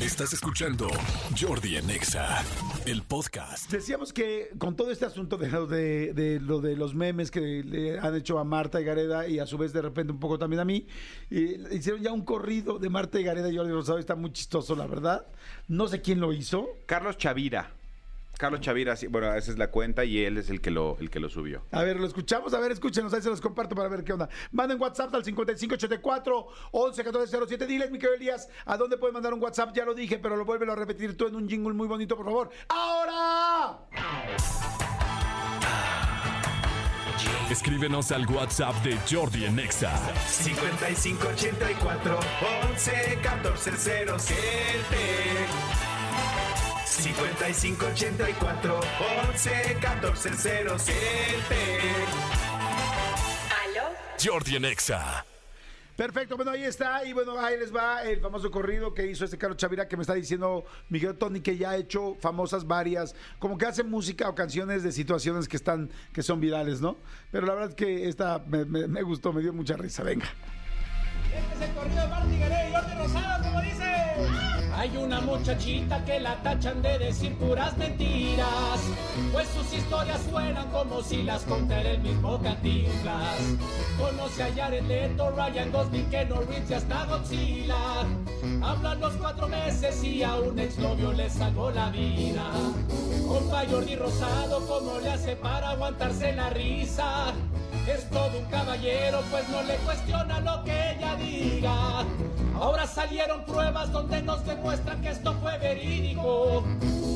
Estás escuchando Jordi Anexa, el podcast. Decíamos que con todo este asunto de lo de, de lo de los memes que le han hecho a Marta y Gareda y a su vez de repente un poco también a mí, y hicieron ya un corrido de Marta y Gareda y Jordi Rosado, está muy chistoso, la verdad. No sé quién lo hizo. Carlos Chavira. Carlos Chavira, sí, bueno, esa es la cuenta y él es el que lo, el que lo subió. A ver, lo escuchamos, a ver, escúchenos, ahí se los comparto para ver qué onda. Manden WhatsApp al 5584 111407. Diles, mi querido Elías, ¿a dónde pueden mandar un WhatsApp? Ya lo dije, pero lo vuelven a repetir tú en un jingle muy bonito, por favor. ¡Ahora! Escríbenos al WhatsApp de Jordi Anexa. 5584 11 14 07 5584 11 14 07 ¿Aló? Jordi Anexa. Perfecto, bueno, ahí está. Y bueno, ahí les va el famoso corrido que hizo este Carlos Chavira que me está diciendo Miguel Tony que ya ha hecho famosas varias, como que hace música o canciones de situaciones que están, que son virales, ¿no? Pero la verdad es que esta me, me- me gustó, me dio mucha risa. Venga. Este. Hay una muchachita que la tachan de decir puras mentiras, pues sus historias suenan como si las contara el mismo Cantinflas. Conoce a Jared Leto, Ryan Gosling, Ken Reeves y hasta Godzilla. Hablan los cuatro meses y a un exnovio le salvó la vida. Compa Jordi Rosado, ¿cómo le hace para aguantarse la risa? Es todo un caballero, pues no le cuestiona lo que ella diga. Ahora salieron pruebas donde nos demuestran que esto fue verídico.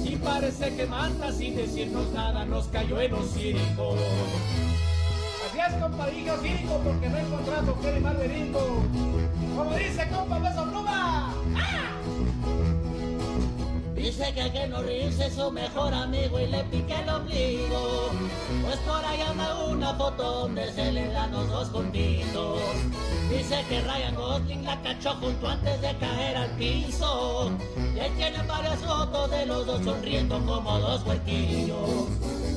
Y parece que Marta, sin decirnos nada, nos cayó en hocico. Así es, compa, dije hocico porque no encontramos que más verídico. Como dice, compa, beso pluma. Dice que que no es su mejor amigo y le pique el ombligo. Pues por ahí anda una foto donde se le dan los dos juntitos. Dice que Ryan Gosling la cachó junto antes de caer al piso. Y ahí tienen varias fotos de los dos sonriendo como dos huequillos.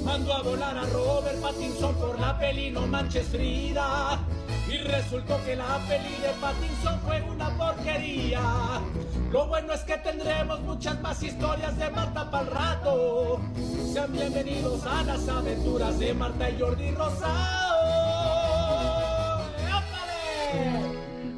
Mandó a volar a Robert Pattinson por la peli No Manches Frida. Y resultó que la peli de Pattinson fue una porquería. Lo bueno es que tendremos muchas más historias de Marta para el rato. Sean bienvenidos a las aventuras de Marta y Jordi Rosado.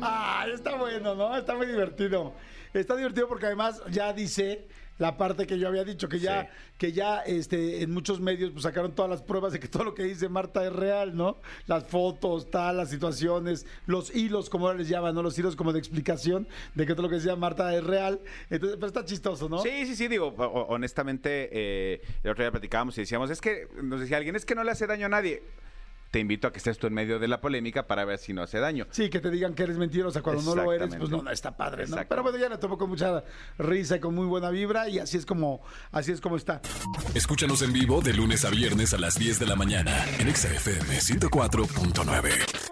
Ah, está bueno, ¿no? Está muy divertido. Está divertido porque además ya dice la parte que yo había dicho, que ya, Sí. que ya este, en muchos medios pues, sacaron todas las pruebas de que todo lo que dice Marta es real, ¿no? Las fotos, tal, las situaciones, los hilos, como ahora les llaman, ¿no? Los hilos como de explicación de que todo lo que decía Marta es real. Entonces, pero está chistoso, ¿no? Sí, sí, sí, digo, honestamente, eh, el otro día platicábamos y decíamos, es que, nos decía alguien, es que no le hace daño a nadie. Te invito a que estés tú en medio de la polémica para ver si no hace daño. Sí, que te digan que eres mentirosa cuando no lo eres, pues no, no está padre, ¿no? Pero bueno, ya le tomó con mucha risa y con muy buena vibra y así es como, así es como está. Escúchanos en vivo de lunes a viernes a las 10 de la mañana en Exa FM 104.9. ¡Moronga sí!